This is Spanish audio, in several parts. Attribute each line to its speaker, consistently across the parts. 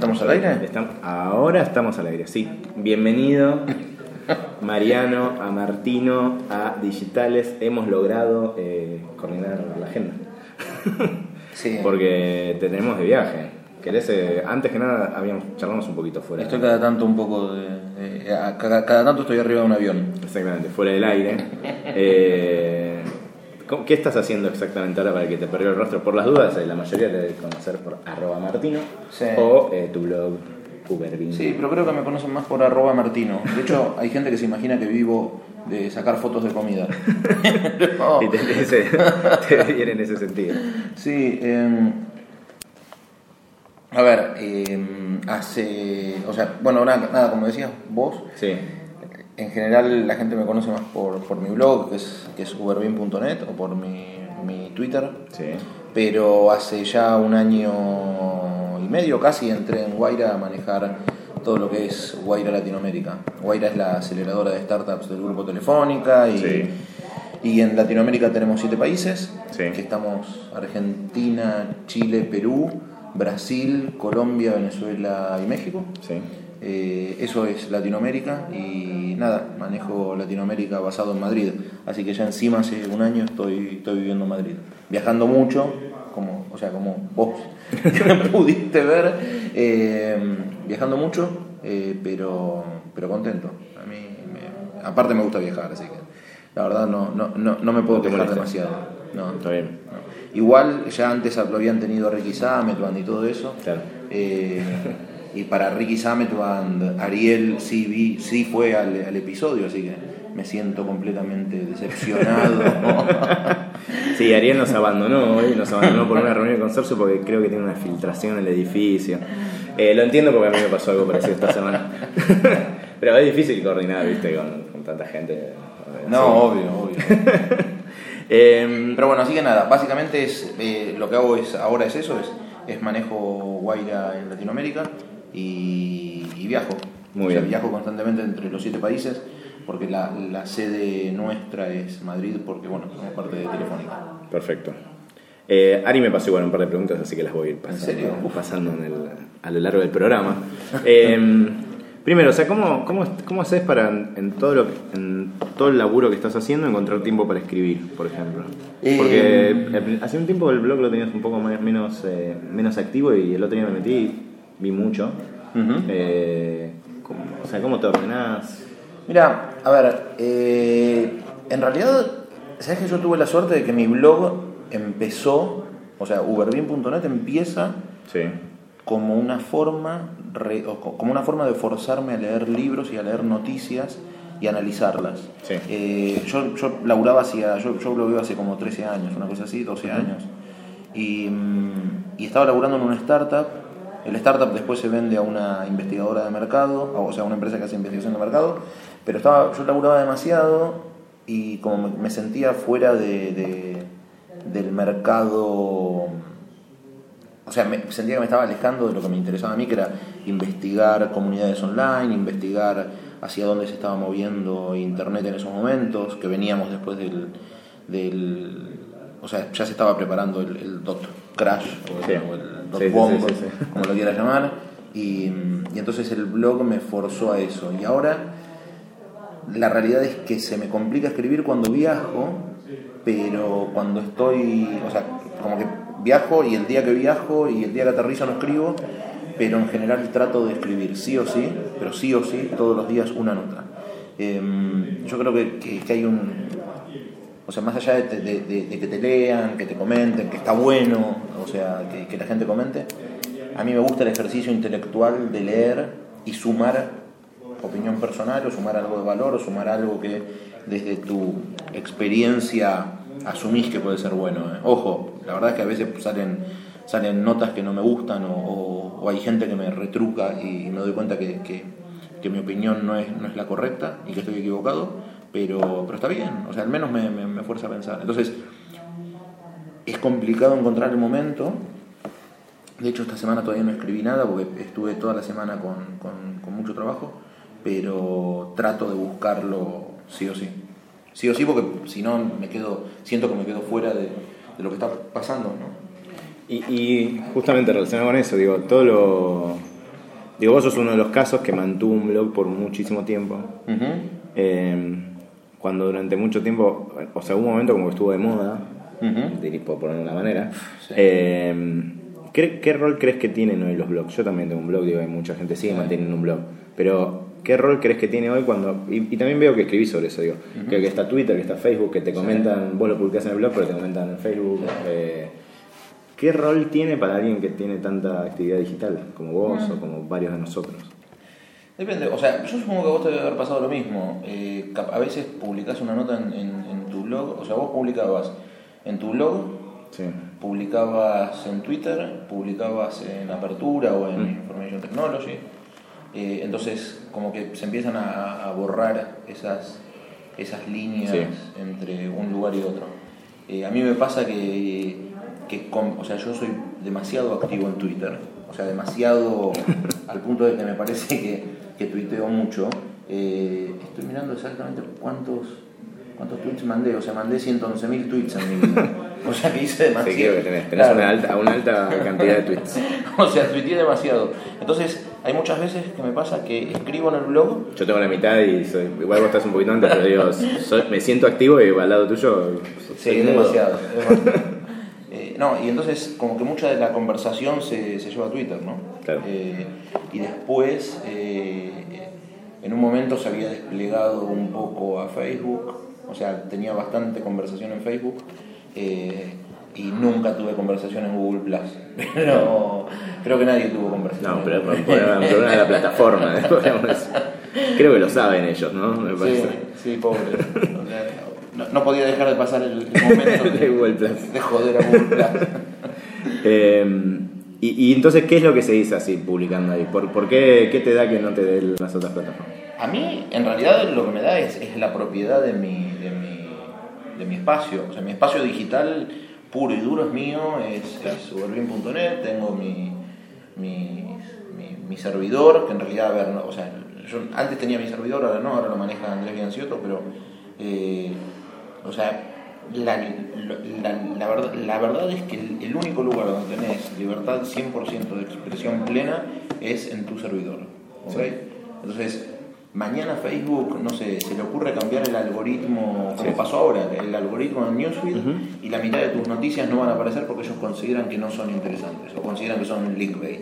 Speaker 1: ¿Estamos al aire?
Speaker 2: Estamos- ahora estamos al aire, sí. Bienvenido, Mariano, a Martino, a Digitales. Hemos logrado eh, coordinar la agenda.
Speaker 1: Sí.
Speaker 2: Porque tenemos de viaje. ¿Querés, eh, antes que nada, habíamos charlamos un poquito fuera.
Speaker 1: Estoy cada tanto un poco de. a- cada, cada tanto estoy arriba de un avión.
Speaker 2: Exactamente, fuera del aire. Eh, ¿cómo- ¿Qué estás haciendo exactamente ahora para que te perdió el rostro? Por las dudas, eh, la mayoría te debe conocer por arroba martino
Speaker 1: Sí.
Speaker 2: o eh, tu blog Uberbin.
Speaker 1: Sí, pero creo que me conocen más por arroba martino. De hecho, hay gente que se imagina que vivo de sacar fotos de comida. No.
Speaker 2: Y te, ese- te viene en ese sentido.
Speaker 1: Sí, em, a ver, em, hace. O sea, bueno, nada, nada, como decías vos,
Speaker 2: Sí,
Speaker 1: en general la gente me conoce más por, por mi blog, que es, que es uberbin.net, o por mi, mi Twitter.
Speaker 2: sí.
Speaker 1: pero hace ya un año y medio casi entré en Guaira a manejar todo lo que es Guaira Latinoamérica. Guaira es la aceleradora de startups del grupo Telefónica y,
Speaker 2: Sí.
Speaker 1: y en Latinoamérica tenemos siete países,
Speaker 2: Sí.
Speaker 1: que estamos Argentina, Chile, Perú, Brasil, Colombia, Venezuela y México.
Speaker 2: Sí.
Speaker 1: Eh, eso es Latinoamérica y nada, manejo Latinoamérica basado en Madrid. Así que ya encima hace un año estoy, estoy viviendo en Madrid. Viajando mucho, como, o sea, como vos pudiste ver, eh, viajando mucho, eh, pero, pero contento. A mí, me- aparte me gusta viajar, así que la verdad no, no, no, no me puedo quejar demasiado. No,
Speaker 2: Está bien.
Speaker 1: no. Igual ya antes lo habían tenido Ricky Sametband y todo eso.
Speaker 2: Claro.
Speaker 1: Y para Ricky Sametband, Ariel sí, vi- sí fue al, al episodio, así que me siento completamente decepcionado.
Speaker 2: Sí, Ariel nos abandonó hoy, nos abandonó por una reunión de consorcio porque creo que tiene una filtración en el edificio. Eh, lo entiendo porque a mí me pasó algo parecido esta semana. Pero es difícil coordinar, viste, con, con tanta gente.
Speaker 1: no, obvio, obvio.
Speaker 2: Eh,
Speaker 1: Pero bueno, así que nada, básicamente es eh, lo que hago es ahora es eso, es, es manejo Guaira en Latinoamérica y, y viajo.
Speaker 2: Muy
Speaker 1: O sea,
Speaker 2: bien.
Speaker 1: viajo constantemente entre los siete países porque la, la sede nuestra es Madrid porque bueno, somos parte de Telefónica.
Speaker 2: Perfecto. Eh, Ari me pasó igual un par de preguntas, así que las voy a ir pasando,
Speaker 1: serio?
Speaker 2: pasando en el- a lo largo del programa. Eh, primero, o sea, ¿cómo, cómo, cómo haces para en, todo lo en todo el laburo que estás haciendo encontrar tiempo para escribir, por ejemplo? Porque el- hace un tiempo el blog lo tenías un poco más- menos, eh, menos activo y el otro día me metí vi mucho.
Speaker 1: Ujú.
Speaker 2: Eh, ¿cómo- o sea, ¿cómo te ordenás?
Speaker 1: Mira, a ver, eh, en realidad, ¿sabes que yo tuve la suerte de que mi blog empezó, o sea, uberbin.net empieza
Speaker 2: Sí.
Speaker 1: como una forma re- como una forma de forzarme a leer libros y a leer noticias y analizarlas.
Speaker 2: Sí.
Speaker 1: Eh, yo, yo laburaba hacía, yo, yo blogueo hace como 13 años, una cosa así, 12 años. Y, mm, y estaba laburando en una startup. El startup después se vende a una investigadora de mercado, o sea, a una empresa que hace investigación de mercado. Pero estaba, yo laburaba demasiado y como me, sentía fuera de, de- del mercado o sea, me sentía que me estaba alejando de lo que me interesaba a mí, que era investigar comunidades online, investigar hacia dónde se estaba moviendo Internet en esos momentos, que veníamos después del... del o sea, ya se estaba preparando el, el dot crash o,
Speaker 2: Sí.
Speaker 1: o el dot
Speaker 2: Sí, sí,
Speaker 1: bomb,
Speaker 2: sí, sí, sí.
Speaker 1: como lo quieras llamar, y, y entonces el blog me forzó a eso. Y ahora la realidad es que se me complica escribir cuando viajo, pero cuando estoy, o sea, como que viajo y el día que viajo y el día que aterrizo no escribo, pero en general trato de escribir sí o sí, pero sí o sí, todos los días una nota. Em, yo creo que, que- que hay un... O sea, más allá de, de- de- de que te lean, que te comenten, que está bueno, o sea, que, que la gente comente, a mí me gusta el ejercicio intelectual de leer y sumar opinión personal o sumar algo de valor o sumar algo que desde tu experiencia asumís que puede ser bueno. ¿eh? Ojo, la verdad es que a veces salen, salen notas que no me gustan o, o- o hay gente que me retruca y me doy cuenta que, que- que mi opinión no es, no es la correcta y que estoy equivocado, pero, pero está bien, o sea, al menos me, me- me fuerza a pensar. Entonces, es complicado encontrar el momento. De hecho, esta semana todavía no escribí nada porque estuve toda la semana con, con- con mucho trabajo, pero trato de buscarlo sí o sí. Sí o sí, porque si no me quedo, siento que me quedo fuera de, de lo que está pasando, ¿no?
Speaker 2: Y, y justamente relacionado con eso, digo, todo lo, Digo, vos sos uno de los casos que mantuvo un blog por muchísimo tiempo. Eh, cuando durante mucho tiempo, o sea, hubo un momento como que estuvo de moda, diría, por ponerlo de una manera.
Speaker 1: Sí.
Speaker 2: Eh, ¿qué, qué rol crees que tienen hoy los blogs? Yo también tengo un blog, digo, hay mucha gente sigue manteniendo un blog. Pero, ¿qué rol crees que tiene hoy cuando.? Y, y también veo que escribís sobre eso, digo. Creo que está Twitter, que está Facebook, que te comentan, vos lo publicás en el blog, pero te comentan en Facebook. eh, ¿Qué rol tiene para alguien que tiene tanta actividad digital, como vos o como varios de nosotros?
Speaker 1: Depende, o sea, yo supongo que a vos te debe haber pasado lo mismo. Eh, a veces publicás una nota en, en- en tu blog, o sea, vos publicabas en tu blog,
Speaker 2: Sí.
Speaker 1: publicabas en Twitter, publicabas en Apertura o en
Speaker 2: Mm.
Speaker 1: Information Technology. Eh, entonces, como que se empiezan a, a borrar esas, esas líneas
Speaker 2: Sí.
Speaker 1: entre un lugar y otro. Eh, a mí me pasa que, que con- o sea, yo soy demasiado activo en Twitter, o sea, demasiado al punto de que me parece que, que tuiteo mucho. Eh, estoy mirando exactamente cuántos, cuántos tweets mandé, o sea, mandé 111.000 tweets en mi vida. O sea, que hice
Speaker 2: Sí,
Speaker 1: demasiado.
Speaker 2: creo que tenés, tenés
Speaker 1: Claro.
Speaker 2: una, alta, una alta cantidad de tweets.
Speaker 1: o sea, tuiteé demasiado. Entonces, hay muchas veces que me pasa que escribo en el blog
Speaker 2: Yo tengo la mitad y soy, igual vos estás un poquito antes, pero digo, soy- me siento activo y al lado tuyo.
Speaker 1: Sí, es demasiado. No, y entonces como que mucha de la conversación se, se lleva a Twitter, ¿no?
Speaker 2: Claro.
Speaker 1: Eh, y después, eh, en un momento se había desplegado un poco a Facebook, o sea, tenía bastante conversación en Facebook, eh, y nunca tuve conversación en Google Plus. Pero creo que nadie tuvo conversación.
Speaker 2: No, pero por por una de la plataforma. Creo que lo saben ellos, ¿no? Me
Speaker 1: Sí,
Speaker 2: parece.
Speaker 1: sí, pobre. O sea, no, no podía dejar de pasar el, el momento
Speaker 2: De Google Plus.
Speaker 1: de joder a Google Plus.
Speaker 2: Eh, y, y entonces, ¿qué es lo que se dice así publicando ahí? ¿Por, por qué, qué te da que no te dé las otras plataformas?
Speaker 1: A mí, en realidad, lo que me da es, es la propiedad de mi, de, mi, de mi espacio. O sea, mi espacio digital puro y duro es mío, es, es uberbin.net, tengo mi, mi, mi, mi servidor, que en realidad, a ver, no, o sea, yo antes tenía mi servidor, ahora no, ahora lo maneja Andrés Bianciotto, pero, eh, o sea, la, la, la verdad, la verdad es que el, el único lugar donde tenés libertad 100% de expresión plena es en tu servidor. ¿ok? Entonces, mañana Facebook, no sé, se le ocurre cambiar el algoritmo, como
Speaker 2: Sí.
Speaker 1: pasó ahora, el algoritmo en Newsfeed, y la mitad de tus noticias no van a aparecer porque ellos consideran que no son interesantes o consideran que son clickbait.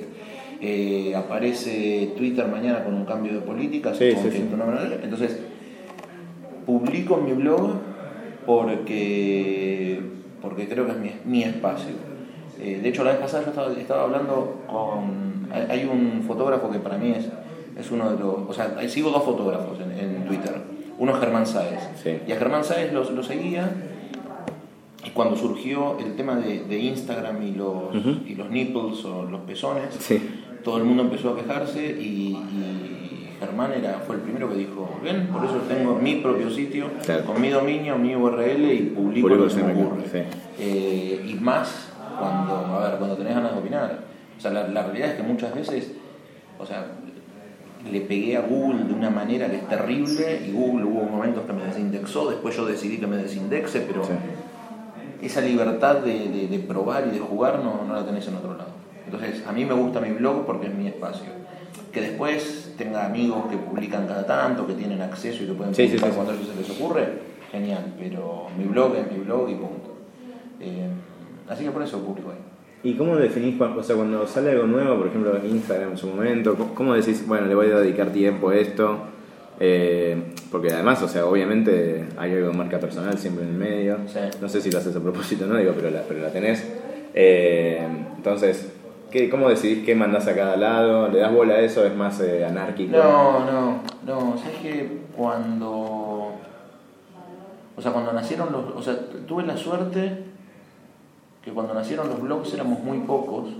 Speaker 1: Eh, aparece Twitter mañana con un cambio de política,
Speaker 2: Sí,
Speaker 1: entonces publico en mi blog porque, porque creo que es mi, mi espacio. Eh, de hecho, la vez pasada yo estaba, estaba hablando con... Hay, hay un fotógrafo que para mí es, es uno de los... O sea, sigo dos fotógrafos en, en Twitter. Uno es Germán Sáez.
Speaker 2: Sí.
Speaker 1: Y a Germán Sáez lo, lo seguía y cuando surgió el tema de, de Instagram y los, y los nipples o los pezones,
Speaker 2: Sí.
Speaker 1: todo el mundo empezó a quejarse y, y Germán era, fue el primero que dijo, ven, por eso tengo mi propio sitio,
Speaker 2: Claro.
Speaker 1: con mi dominio, mi URL y publico lo que se me ocurre.
Speaker 2: sí.
Speaker 1: Eh, y más cuando, a ver, cuando tenés ganas de opinar. O sea, la, la realidad es que muchas veces, o sea, le pegué a Google de una manera que es terrible y Google hubo momentos que me desindexó, después yo decidí que me desindexe, pero
Speaker 2: Sí.
Speaker 1: esa libertad de, de- de probar y de jugar no, no la tenés en otro lado. Entonces, a mí me gusta mi blog porque es mi espacio. Que después tenga amigos que publican cada tanto, que tienen acceso y que pueden
Speaker 2: Sí, sí,
Speaker 1: publicar
Speaker 2: sí, sí.
Speaker 1: cuando se les ocurre, genial. Pero mi blog es mi blog y punto. Eh, así que por eso publico ahí.
Speaker 2: ¿Y cómo definís, o sea, cuando sale algo nuevo, por ejemplo en Instagram en su momento, cómo- decís, bueno, le voy a dedicar tiempo a esto? Eh, porque además, o sea, obviamente hay algo de marca personal siempre en el medio.
Speaker 1: Sí.
Speaker 2: No sé si lo haces a propósito no, digo, pero la, pero la tenés. Eh, entonces, ¿qué, ¿cómo decidís qué mandás a cada lado? ¿Le das bola a eso? ¿Es más eh, anárquico?
Speaker 1: No, no, no. Sabes que cuando. O sea, cuando nacieron los. O sea, tuve la suerte que cuando nacieron los blogs éramos muy pocos.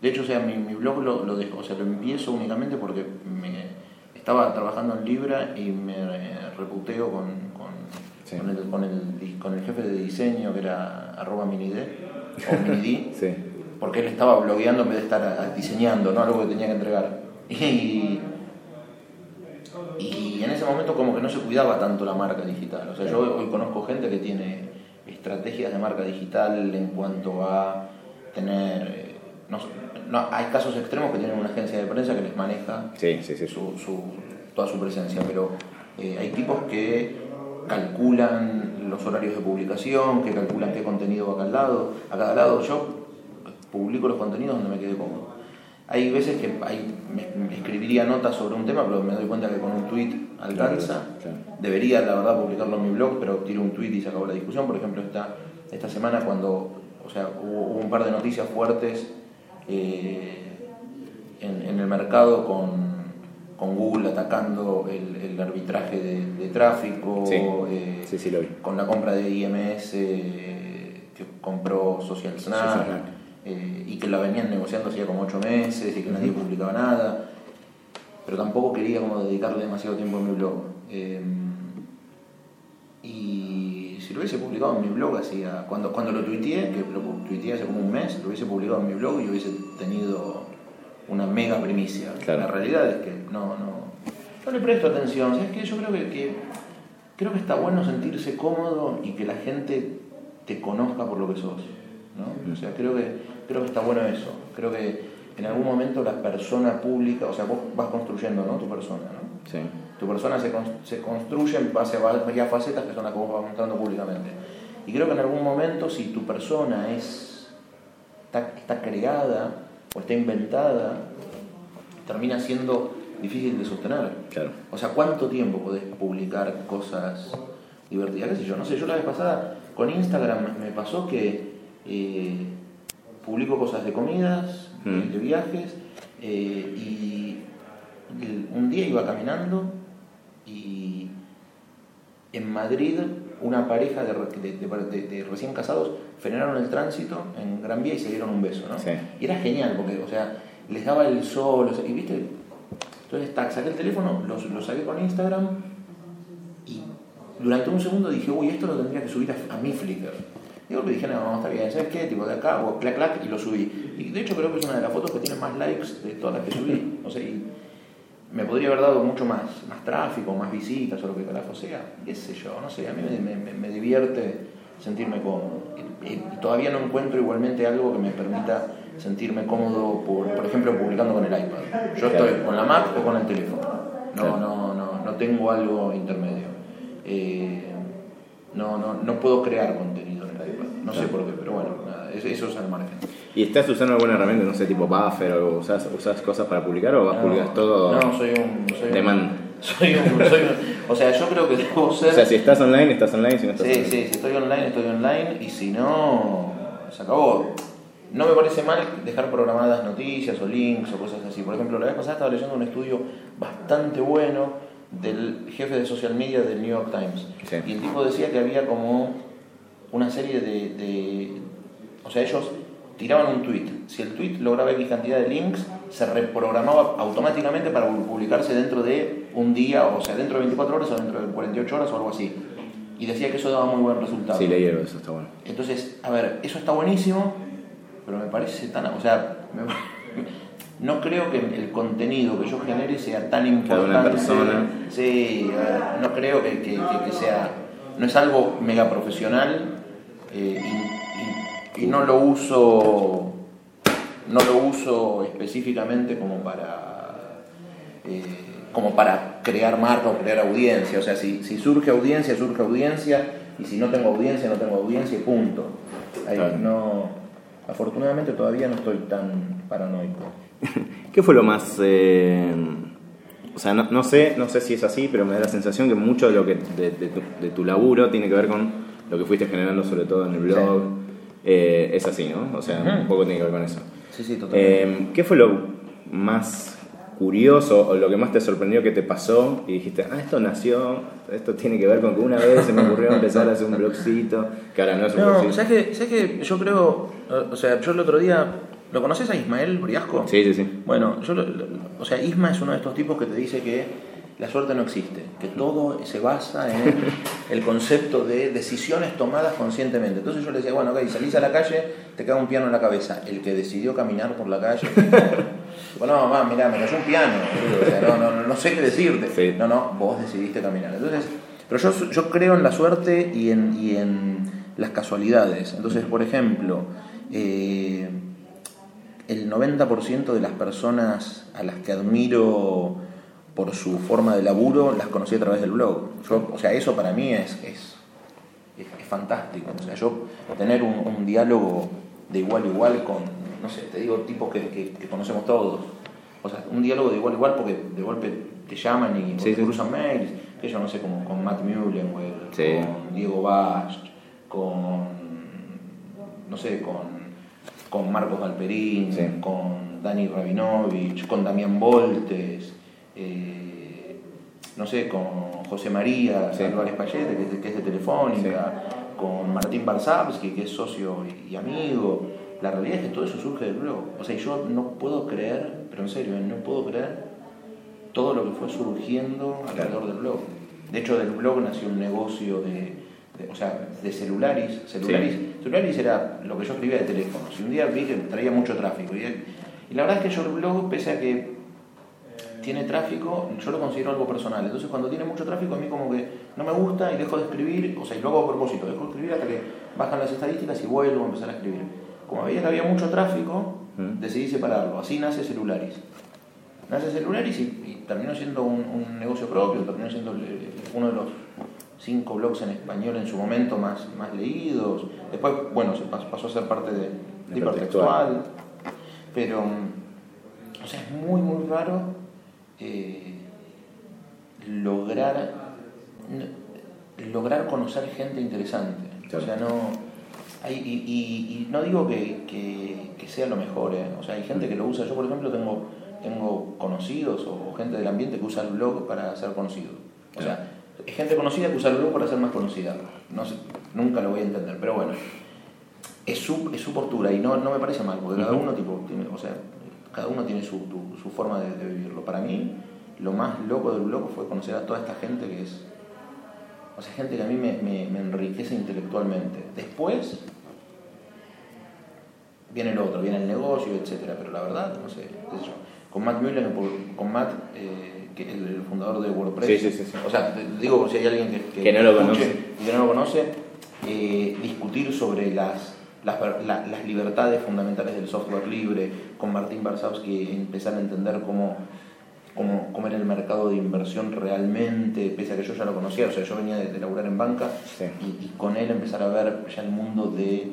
Speaker 1: De hecho, o sea, mi, mi blog lo, lo dejo, o sea, lo empiezo únicamente porque me estaba trabajando en Libra y me reputeo con, con,
Speaker 2: Sí.
Speaker 1: con, el, con, el, con el jefe de diseño que era arroba minid o minid
Speaker 2: Sí.
Speaker 1: Porque él estaba blogueando en vez de estar diseñando, ¿no? Algo que tenía que entregar. Y, y en ese momento como que no se cuidaba tanto la marca digital. O sea, yo hoy conozco gente que tiene estrategias de marca digital en cuanto a tener eh, no, no, hay casos extremos que tienen una agencia de prensa que les maneja
Speaker 2: Sí, sí, sí.
Speaker 1: su, su- toda su presencia, pero eh, hay tipos que calculan los horarios de publicación, que calculan qué contenido va a cada lado. A cada lado yo publico los contenidos donde me quede cómodo. Hay veces que hay- me, me escribiría notas sobre un tema, pero me doy cuenta que con un tweet alcanza.
Speaker 2: Claro.
Speaker 1: Debería, la verdad, publicarlo en mi blog, pero tiro un tweet y se acabó la discusión. Por ejemplo, esta, esta semana cuando o sea, hubo, hubo un par de noticias fuertes eh, en, en el mercado con, con Google atacando el, el arbitraje de, de tráfico,
Speaker 2: Sí.
Speaker 1: eh,
Speaker 2: Sí, sí, lo vi.
Speaker 1: con la compra de IMS eh, que compró Social Snack,
Speaker 2: Social Snack.
Speaker 1: Eh, y que la venían negociando hacía como ocho meses y que nadie publicaba nada, pero tampoco quería como dedicarle demasiado tiempo a mi blog. Eh, y si lo hubiese publicado en mi blog hacía, cuando, cuando lo tuiteé, que lo tuiteé hace como un mes, lo hubiese publicado en mi blog y hubiese tenido una mega primicia.
Speaker 2: Claro.
Speaker 1: La realidad es que no, no, no le presto atención. ¿Sabes qué? Yo creo que, que- creo que está bueno sentirse cómodo y que la gente te conozca por lo que sos. ¿no? O sea, creo que, creo que está bueno eso. Creo que en algún momento la persona pública, o sea, vos vas construyendo ¿no? tu persona, ¿no?
Speaker 2: Sí.
Speaker 1: Tu persona se, se construye en base a varias facetas que son las que vos vas mostrando públicamente. Y creo que en algún momento, si tu persona es está, está creada o está inventada, termina siendo difícil de sostener.
Speaker 2: Claro.
Speaker 1: O sea, ¿cuánto tiempo podés publicar cosas divertidas? ¿Qué sé yo? No sé, yo la vez pasada con Instagram me pasó que eh, publico cosas de comidas,
Speaker 2: Mm.
Speaker 1: de viajes, eh, y un día iba caminando y en Madrid una pareja de, de- de- de- recién casados frenaron el tránsito en Gran Vía y se dieron un beso, ¿no?
Speaker 2: Sí.
Speaker 1: Y era genial porque, o sea, les daba el sol, o sea, y viste, entonces saqué el teléfono, lo, lo saqué con Instagram y durante un segundo dije, uy, esto lo tendría que subir a, a mi Flickr. Y luego dije, no, está bien, ¿sabes qué? Tipo de acá, o clac, clac, y lo subí. Y de hecho creo que es una de las fotos que tiene más likes de todas las que subí. O sea, y me podría haber dado mucho más, más tráfico, más visitas o lo que carajo sea. Qué sé yo, no sé, a mí me, me- me- divierte sentirme cómodo. Y, y todavía no encuentro igualmente algo que me permita sentirme cómodo, por, por ejemplo, publicando con el iPad. Yo estoy con la Mac o con el teléfono. No, no, no, no tengo algo intermedio. Eh, no, no, no puedo crear contenido No sé por qué, pero bueno, nada, es- eso es al margen.
Speaker 2: ¿Y estás usando alguna herramienta, no sé, tipo buffer o algo? ¿Usas, usas cosas para publicar o vas
Speaker 1: No,
Speaker 2: publicas todo
Speaker 1: No, soy un. Soy un-? Soy un, soy un- o sea, yo creo que debo ser.
Speaker 2: O sea, si estás online, estás online, si no estás
Speaker 1: Sí,
Speaker 2: online.
Speaker 1: sí, si estoy online, estoy online, y si no, se acabó. No me parece mal dejar programadas noticias o links o cosas así. Por ejemplo, la vez pasada estaba leyendo un estudio bastante bueno del jefe de social media del New York Times.
Speaker 2: Sí.
Speaker 1: Y el tipo decía que había como una serie de, de- O sea, ellos tiraban un tweet. Si el tweet lograba X cantidad de links, se reprogramaba automáticamente para publicarse dentro de un día, o sea, dentro de 24 horas o dentro de 48 horas o algo así. Y decía que eso daba muy buen resultado.
Speaker 2: Sí, de eso, está bueno.
Speaker 1: Entonces, a ver, eso está buenísimo, pero me parece tan... O sea, me- no creo que el contenido que yo genere sea tan
Speaker 2: Cada
Speaker 1: importante.
Speaker 2: una persona.
Speaker 1: Sí, no creo que, que- que- que sea... No es algo mega profesional eh, y, y- y no lo uso... No lo uso específicamente como para... eh, como para crear marca o crear audiencia. O sea, si, si surge audiencia, surge audiencia, y si no tengo audiencia, no tengo audiencia, y punto. Ahí,
Speaker 2: Claro.
Speaker 1: no, afortunadamente todavía no estoy tan paranoico.
Speaker 2: ¿Qué fue lo más... eh, o sea, no, no sé no sé si es así, pero me da la sensación que mucho de, lo que, de, de tu, de tu laburo tiene que ver con lo que fuiste generando, sobre todo en el blog. Eh, es así, ¿no? O sea, un poco tiene que ver con eso.
Speaker 1: Sí, sí, totalmente.
Speaker 2: Eh, ¿Qué fue lo más curioso o lo que más te sorprendió que te pasó y dijiste, ah, esto nació, esto tiene que ver con que una vez se me ocurrió empezar a hacer un blogcito, que ahora no es un
Speaker 1: no,
Speaker 2: blogcito?
Speaker 1: ¿sabes que, ¿sabes que Yo creo, o sea, yo el otro día, ¿lo conoces a Ismael Briasco?
Speaker 2: Sí, sí, sí.
Speaker 1: Bueno, yo, o sea, Isma es uno de estos tipos que te dice que la suerte no existe, que todo se basa en el concepto de decisiones tomadas conscientemente. Entonces yo le decía, bueno, ok, salís a la calle, te cae un piano en la cabeza. El que decidió caminar por la calle. bueno, no, mamá, mirá, me cayó un piano. o sea, no, no, no sé qué decirte.
Speaker 2: Sí.
Speaker 1: No, no, vos decidiste caminar. Entonces, pero yo, yo creo en la suerte y en, y en las casualidades. Entonces, por ejemplo, eh, el 90% de las personas a las que admiro por su forma de laburo las conocí a través del blog. Yo, o sea, eso para mí es, es, es, es fantástico. O sea, yo tener un, un diálogo de igual a igual con, no sé, te digo, tipos que, que- que conocemos todos. O sea, un diálogo de igual a igual porque de golpe te llaman y
Speaker 2: Sí,
Speaker 1: te
Speaker 2: sí.
Speaker 1: cruzan mails, que yo no sé, como con Matt Mullenweg,
Speaker 2: Sí.
Speaker 1: con Diego Bast, con, no sé, con, con Marcos Galperín,
Speaker 2: Sí.
Speaker 1: con Dani Rabinovich, con Damián Voltes, eh, no sé, con José María
Speaker 2: Sí.
Speaker 1: Álvarez Payete, que es de, que es de Telefónica, con Martín Barsavsky, que es socio y, y amigo. La realidad es que todo eso surge del blog. O sea, yo no puedo creer, pero en serio, ¿eh? no puedo creer todo lo que fue surgiendo alrededor del blog. De hecho, del blog nació un negocio de, de- o sea, de celularis. Celularis, celularis era lo que yo escribía de teléfonos. Y un día vi que traía mucho tráfico. Y, y la verdad es que yo el blog, pese a que tiene tráfico, yo lo considero algo personal. Entonces, cuando tiene mucho tráfico, a mí como que no me gusta y dejo de escribir, o sea, y lo hago a propósito, dejo de escribir hasta que bajan las estadísticas y vuelvo a empezar a escribir. Como veía que había mucho tráfico,
Speaker 2: Mm.
Speaker 1: decidí separarlo. Así nace Celularis. Nace Celularis y, y terminó siendo un, un negocio propio, terminó siendo el- uno de los cinco blogs en español en su momento más, más leídos. Después, bueno, se pas- pasó a ser parte de, de hipertextual. Pero, mm, o sea, es muy, muy raro eh, lograr, lograr conocer gente interesante.
Speaker 2: Claro.
Speaker 1: O sea, no... hay- y, y- y no digo que, que- que sea lo mejor, ¿eh? o sea, hay gente que lo usa. Yo, por ejemplo, tengo, tengo conocidos o gente del ambiente que usa el blog para ser conocido. O sea, es gente conocida que usa el blog para ser más conocida. No sé, nunca lo voy a entender, pero bueno, es su, es su postura y no, no me parece mal, porque cada uno, tipo, tiene, o sea, cada uno tiene su, tu- su forma de, de vivirlo. Para mí, lo más loco del blog fue conocer a toda esta gente que es. O sea, gente que a mí me, me- me enriquece intelectualmente. Después viene el otro, viene el negocio, etcétera. Pero la verdad, no sé, qué sé yo. Con Matt Mullen, con Matt, eh, que es el, fundador de WordPress.
Speaker 2: Sí, sí, sí, sí.
Speaker 1: O sea, digo, si hay alguien que,
Speaker 2: Que no lo conoce.
Speaker 1: que no lo conoce, eh, discutir sobre las, las, la- las libertades fundamentales del software libre, con Martín Barsavsky empezar a entender cómo, cómo, cómo era el mercado de inversión realmente, pese a que yo ya lo conocía, o sea, yo venía de, de laburar en banca,
Speaker 2: Sí.
Speaker 1: y, y con él empezar a ver ya el mundo de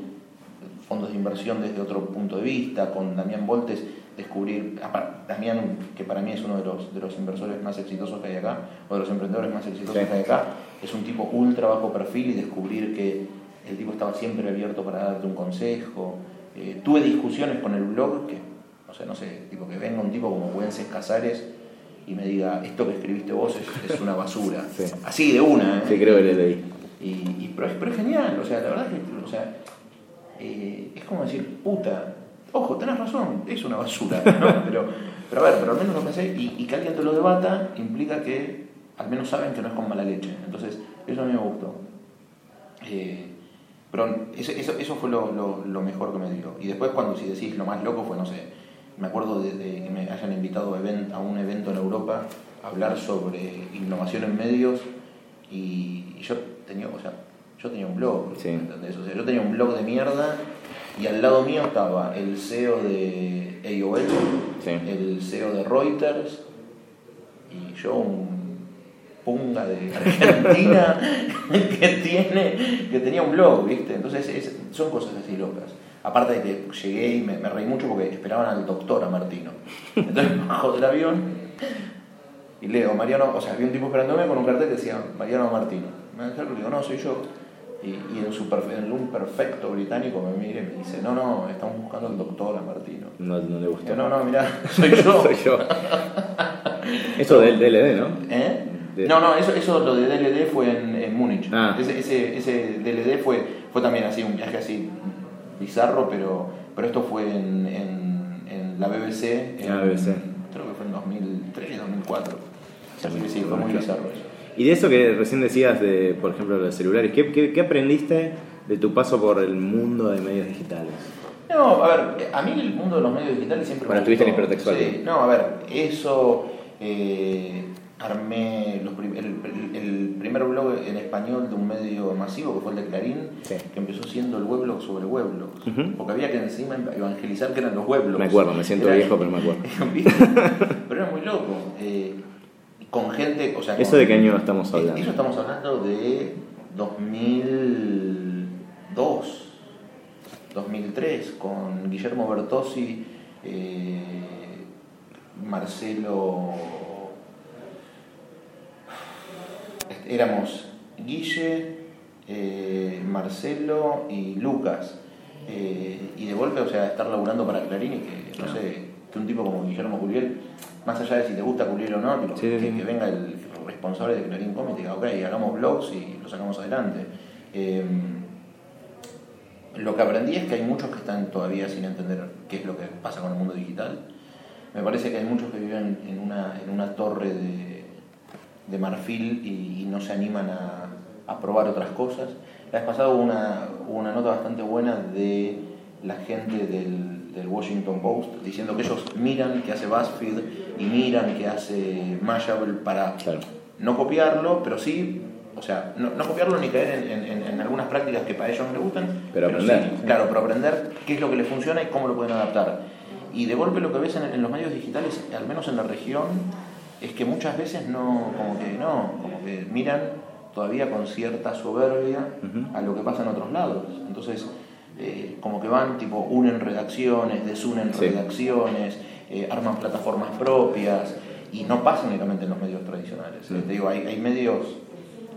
Speaker 1: fondos de inversión desde otro punto de vista, con Damián Voltes, descubrir, Damián, que para mí es uno de los, de los inversores más exitosos que hay acá, o de los emprendedores más exitosos
Speaker 2: Sí.
Speaker 1: que hay acá, es un tipo ultra bajo perfil y descubrir que el tipo estaba siempre abierto para darte un consejo. Eh, tuve discusiones con el blog que, o sea, no sé, tipo que venga un tipo como Wences Casares y me diga, esto que escribiste vos es, es una basura.
Speaker 2: Sí.
Speaker 1: Así, de una, ¿eh?
Speaker 2: Sí, creo que le leí.
Speaker 1: Y, y- pero, es, pero es genial, o sea, la verdad es que o sea, eh, es como decir, puta, ojo, tenés razón, es una basura, ¿no? pero, pero a ver, pero al menos lo pensé y, y que alguien te lo debata implica que al menos saben que no es con mala leche. Entonces, eso a mí me gustó. Eh, pero eso, eso, eso fue lo, lo- lo mejor que me dio. Y después cuando si decís lo más loco fue, no sé, me acuerdo de, de que me hayan invitado a, un evento en Europa a hablar sobre innovación en medios y, y yo tenía, o sea, yo tenía un blog,
Speaker 2: Sí.
Speaker 1: ¿entendés? O sea, yo tenía un blog de mierda y al lado mío estaba el CEO de AOL,
Speaker 2: Sí.
Speaker 1: el CEO de Reuters y yo un punga de Argentina que tiene que tenía un blog, ¿viste? Entonces es- son cosas así locas. Aparte de que llegué y me, me reí mucho porque esperaban al doctor a Martino. Entonces bajo del avión y leo Mariano, o sea, había un tipo esperándome con un cartel que decía Mariano Martino. Me acerco y digo, no, soy yo. Y, y en, su perfe- en un perfecto británico me mira y me dice, no, no, estamos buscando al doctor a Martino.
Speaker 2: No, no le gustó.
Speaker 1: no, no, mirá, soy yo.
Speaker 2: Soy yo. Eso del DLD, ¿no?
Speaker 1: ¿Eh?
Speaker 2: De-
Speaker 1: No, no, eso, eso lo de DLD fue en, en Múnich.
Speaker 2: Ah.
Speaker 1: Ese, ese, ese DLD fue, fue también así, un viaje así bizarro, pero, pero esto fue en, en, en la BBC. en-
Speaker 2: Ah, BBC.
Speaker 1: Creo que fue en 2003, 2004. Así que sí, fue muy bizarro eso.
Speaker 2: Y de eso que recién decías, de, por ejemplo, los celulares, ¿qué, qué, qué aprendiste de tu paso por el mundo de medios digitales?
Speaker 1: No, a ver, a mí el mundo de los medios digitales siempre
Speaker 2: Bueno,
Speaker 1: me
Speaker 2: estuviste en. Hipertextual.
Speaker 1: Sí, no, a ver, eso, eh, armé los prim- el, el- el primer blog en español de un medio masivo, que fue el de Clarín,
Speaker 2: Sí.
Speaker 1: que empezó siendo el weblog sobre weblogs.
Speaker 2: Ujú.
Speaker 1: Porque había que encima evangelizar que eran los weblogs.
Speaker 2: Me acuerdo, me siento
Speaker 1: Era-
Speaker 2: viejo, pero me acuerdo.
Speaker 1: Pero era muy loco. eh, con gente, o sea...
Speaker 2: ¿Eso de qué año estamos
Speaker 1: Eh,
Speaker 2: hablando?
Speaker 1: Eso estamos hablando de 2002, 2003, con Guillermo Bertossi, eh, Marcelo. Éramos Guille, eh, Marcelo y Lucas. Eh, y de golpe, o sea, estar laburando para Clarín y que, no sé, que un tipo como Guillermo Culiel, más allá de si te gusta Culiel o no, tipo,
Speaker 2: Sí,
Speaker 1: que,
Speaker 2: sí.
Speaker 1: que venga el responsable de Clarín Comics y diga, ok, hagamos blogs y lo sacamos adelante. Eh, lo que aprendí es que hay muchos que están todavía sin entender qué es lo que pasa con el mundo digital. Me parece que hay muchos que viven en una, en una torre de, de marfil y, y no se animan a, a probar otras cosas. La vez pasada hubo una, una nota bastante buena de la gente del, del Washington Post diciendo que ellos miran que hace BuzzFeed y miran que hace Mashable para
Speaker 2: Claro.
Speaker 1: no copiarlo, pero sí, o sea, no, no copiarlo ni caer en, en- en algunas prácticas que para ellos no les gustan,
Speaker 2: Pero aprender.
Speaker 1: sí, claro, pero aprender qué es lo que les funciona y cómo lo pueden adaptar. Y de golpe lo que ves en, en los medios digitales, al menos en la región, es que muchas veces no, como que no, como que miran todavía con cierta soberbia a lo que pasa en otros lados. Entonces, eh, como que van, tipo, unen redacciones, desunen
Speaker 2: Sí.
Speaker 1: redacciones, eh, arman plataformas propias y no pasa únicamente en los medios tradicionales. Te digo, hay, hay medios,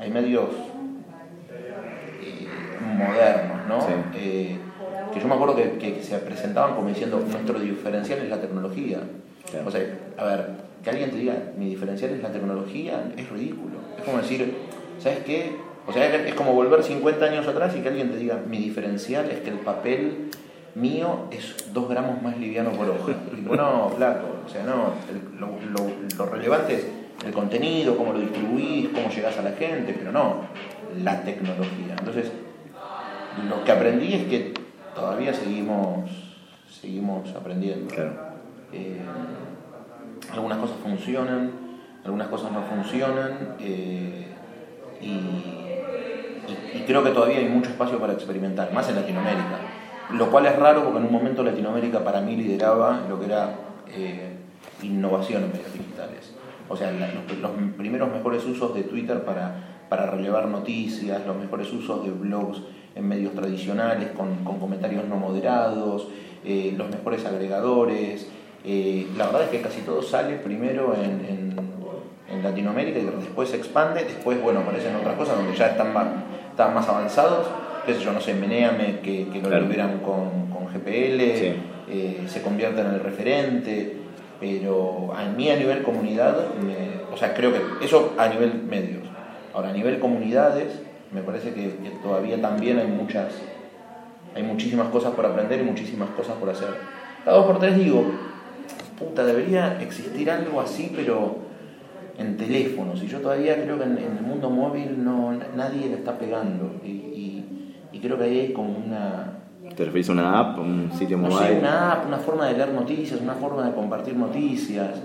Speaker 1: hay medios eh, modernos, ¿no?
Speaker 2: Sí.
Speaker 1: Que yo me acuerdo que, que se presentaban como diciendo nuestro diferencial es la tecnología.
Speaker 2: Claro.
Speaker 1: O sea, a ver, que alguien te diga mi diferencial es la tecnología es ridículo. Es como decir, ¿sabes qué? O sea, es como volver 50 años atrás y que alguien te diga mi diferencial es que el papel mío es dos gramos más liviano por hoja. Tipo, no, flaco. O sea, no, el- lo, lo- lo relevante es el contenido, cómo lo distribuís, cómo llegás a la gente, pero no la tecnología. Entonces, lo que aprendí es que todavía seguimos, seguimos aprendiendo.
Speaker 2: Claro.
Speaker 1: Eh, algunas cosas funcionan, algunas cosas no funcionan eh, y, creo que todavía hay mucho espacio para experimentar, más en Latinoamérica. Lo cual es raro porque en un momento Latinoamérica para mí lideraba lo que era eh, innovación en medios digitales. O sea, los, primeros mejores usos de Twitter para, para relevar noticias, los mejores usos de blogs en medios tradicionales con, con comentarios no moderados, eh, los mejores agregadores. Eh, la verdad es que casi todo sale primero en, en- en Latinoamérica y después se expande, después, bueno, aparecen otras cosas donde ya están más, están más avanzados, qué sé yo, no sé, Meneame, que, que lo
Speaker 2: Claro.
Speaker 1: liberan con, con GPL,
Speaker 2: Sí.
Speaker 1: eh, se convierte en el referente, pero a mí a nivel comunidad, me- o sea, creo que eso a nivel medios. Ahora, a nivel comunidades, me parece que, que todavía también hay muchas, hay muchísimas cosas por aprender y muchísimas cosas por hacer. Cada dos por tres digo, puta, debería existir algo así, pero en teléfonos. Y yo todavía creo que en, en el mundo móvil no nadie le está pegando. Y, y- y creo que ahí hay como una,
Speaker 2: ¿Te referís a una app, un sitio
Speaker 1: no
Speaker 2: mobile?
Speaker 1: sé, una app, una forma de leer noticias, una forma de compartir noticias.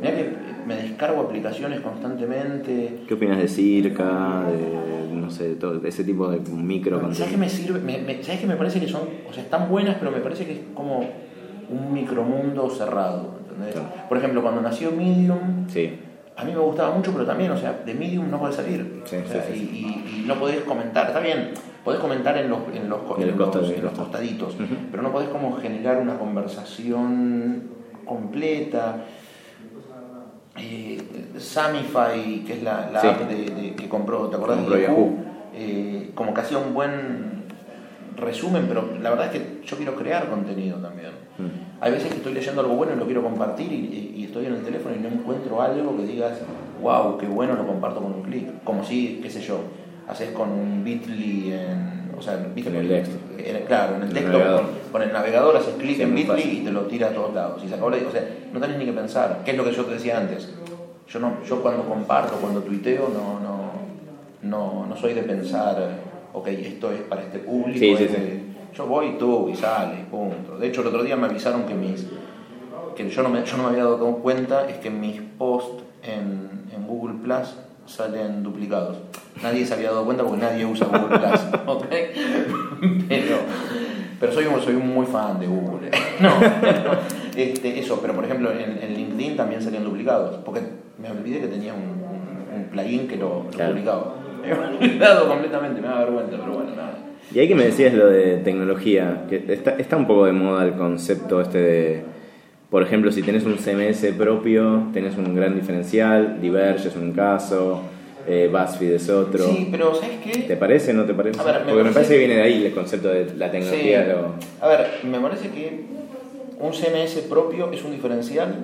Speaker 1: Mira que me descargo aplicaciones constantemente.
Speaker 2: ¿Qué opinas de Circa, de, no sé, todo ese tipo de micro
Speaker 1: ¿Sabes qué me sirve? Me, me- ¿Sabes qué me parece que son? O sea, están buenas, pero me parece que es como un micromundo cerrado. ¿entendés?
Speaker 2: Claro.
Speaker 1: Por ejemplo, cuando nació Medium,
Speaker 2: Sí,
Speaker 1: a mí me gustaba mucho, pero también, o sea, de Medium no podés salir.
Speaker 2: Sí,
Speaker 1: O sea,
Speaker 2: sí, sí,
Speaker 1: y, y- y no podés comentar. Está bien, podés comentar en los, en los,
Speaker 2: En
Speaker 1: los-
Speaker 2: costado,
Speaker 1: los costaditos, pero no podés como generar una conversación completa. Eh, Samify, que es la, app de, de- que compró, ¿te acordás
Speaker 2: Compró
Speaker 1: de? Yahoo. Eh, como que hacía un buen resumen, pero la verdad es que yo quiero crear contenido también.
Speaker 2: Mm.
Speaker 1: Hay veces que estoy leyendo algo bueno y lo quiero compartir y, estoy en el teléfono y no encuentro algo que digas, wow, qué bueno, lo comparto con un clic. Como si, qué sé yo, haces con un Bitly en. O sea, ¿viste?
Speaker 2: En el texto.
Speaker 1: En claro, en el texto, con, con el navegador haces clic
Speaker 2: Sí,
Speaker 1: en Bitly y te lo tira a todos lados. Y se acabó la- o sea, no tenés ni que pensar. ¿Qué es lo que yo te decía antes? Yo, no, yo cuando comparto, cuando tuiteo, no, no, no, no soy de pensar, ok, esto es para este público.
Speaker 2: Sí, sí,
Speaker 1: este-
Speaker 2: sí.
Speaker 1: Yo voy tú y sale, punto. De hecho, el otro día me avisaron que mis que yo no me, yo no me había dado cuenta es que mis posts en, en Google Plus salen duplicados. Nadie se había dado cuenta porque nadie usa Google Plus, ¿ok? Pero, pero soy, soy muy fan de Google. No, este, eso, pero por ejemplo en, en LinkedIn también salían duplicados, porque me olvidé que tenía un, un- un plugin que lo, lo
Speaker 2: Claro.
Speaker 1: publicaba. He olvidado completamente, me da vergüenza, pero bueno, nada.
Speaker 2: Y ahí que me decías lo de tecnología, que está, está un poco de moda el concepto este de, por ejemplo, si tenés un CMS propio, tenés un gran diferencial, Diverge es un caso, eh, BuzzFeed es otro.
Speaker 1: Sí, pero ¿sabes qué?
Speaker 2: ¿Te parece o no te parece?
Speaker 1: A ver, me
Speaker 2: Porque me
Speaker 1: parece-
Speaker 2: parece que viene de ahí el concepto de la tecnología.
Speaker 1: Sí.
Speaker 2: lo-
Speaker 1: A ver, me parece que un CMS propio es un diferencial,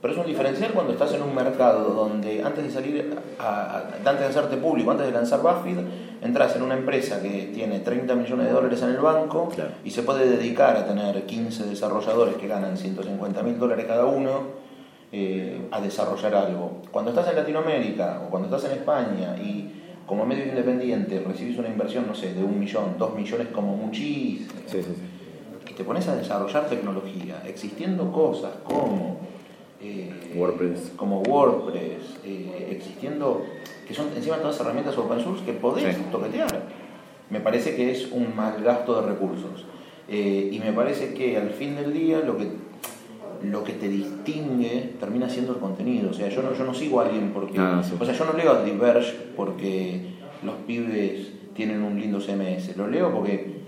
Speaker 1: pero es un diferencial cuando estás en un mercado donde antes de salir, a- a- antes de hacerte público, antes de lanzar BuzzFeed, entras en una empresa que tiene 30 millones de dólares en el banco
Speaker 2: Claro.
Speaker 1: y se puede dedicar a tener 15 desarrolladores que ganan 150 mil dólares cada uno eh, a desarrollar algo. Cuando estás en Latinoamérica o cuando estás en España y como medio independiente recibís una inversión, no sé, de un millón, dos millones como muchísimo,
Speaker 2: Sí, sí, sí.
Speaker 1: y te pones a desarrollar tecnología, existiendo cosas como eh,
Speaker 2: WordPress.
Speaker 1: como WordPress, eh, existiendo, que son encima todas herramientas open source que podés
Speaker 2: Sí.
Speaker 1: toquetear. Me parece que es un mal gasto de recursos. Eh, y me parece que al fin del día lo que, lo que te distingue termina siendo el contenido. O sea, yo no, yo no sigo a alguien porque...
Speaker 2: Ah, sí.
Speaker 1: O sea, yo no leo a Diverge porque los pibes tienen un lindo CMS. Lo leo porque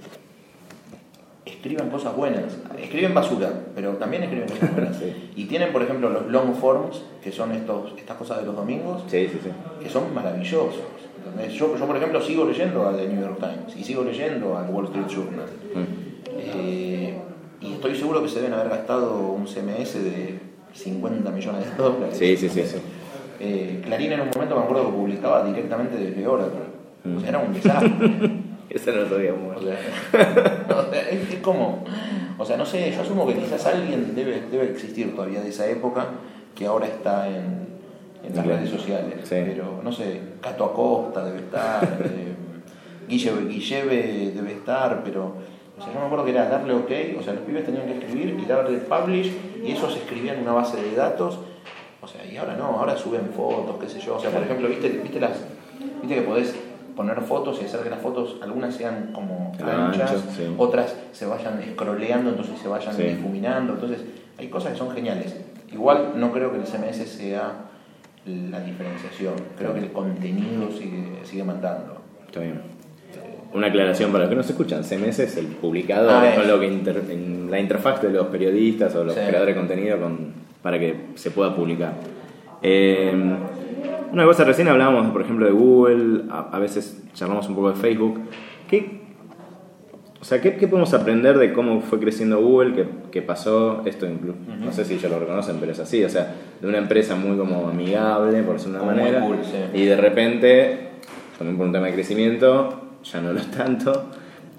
Speaker 1: escriben cosas buenas. Escriben basura, pero también escriben cosas buenas.
Speaker 2: Sí.
Speaker 1: Y tienen, por ejemplo, los long forms, que son estos, estas cosas de los domingos,
Speaker 2: Sí, sí, sí.
Speaker 1: que son maravillosos. Yo, yo, por ejemplo, sigo leyendo al The New York Times y sigo leyendo al Wall Street Journal.
Speaker 2: Mm.
Speaker 1: Eh, y estoy seguro que se deben haber gastado un CMS de 50 millones de dólares.
Speaker 2: Sí, sí, sí.
Speaker 1: Eh, Clarín en un momento me acuerdo que publicaba directamente desde Oracle. O sea, era un desastre.
Speaker 2: Eso no lo sabíamos.
Speaker 1: O sea, o sea, es, es como, o sea, no sé, yo asumo que quizás alguien debe, debe existir todavía de esa época que ahora está en, en las
Speaker 2: Claro.
Speaker 1: redes sociales.
Speaker 2: Sí.
Speaker 1: Pero, no sé, Cato Acosta debe estar, eh, Guille, Guilleve debe estar, pero, o sea, yo me acuerdo que era darle OK, o sea, los pibes tenían que escribir y darle publish y eso se escribía en una base de datos. O sea, y ahora no, ahora suben fotos, qué sé yo. O sea, por ejemplo, ¿viste, viste, las, viste que podés poner fotos y hacer que las fotos, algunas sean como anchas,
Speaker 2: sí.
Speaker 1: otras se vayan scrolleando, entonces se vayan
Speaker 2: Sí.
Speaker 1: difuminando. Entonces, hay cosas que son geniales. Igual no creo que el CMS sea la diferenciación. Creo que el contenido sigue, sigue mandando.
Speaker 2: Está bien. Una aclaración para los que no se escuchan, CMS es el publicador,
Speaker 1: Ah,
Speaker 2: es. lo que inter- en la interfaz de los periodistas o los
Speaker 1: Sí.
Speaker 2: creadores de contenido con, para que se pueda publicar. Eh, una cosa, recién hablábamos, por ejemplo, de Google, a, a veces charlamos un poco de Facebook. ¿Qué, o sea, ¿qué, qué podemos aprender de cómo fue creciendo Google? ¿Qué, qué pasó? Esto incluso, no sé si ya lo reconocen, pero es así. O sea, de una empresa muy como amigable, por decirlo de una manera.
Speaker 1: cool, sí.
Speaker 2: Y de repente, también por un tema de crecimiento, ya no lo es tanto.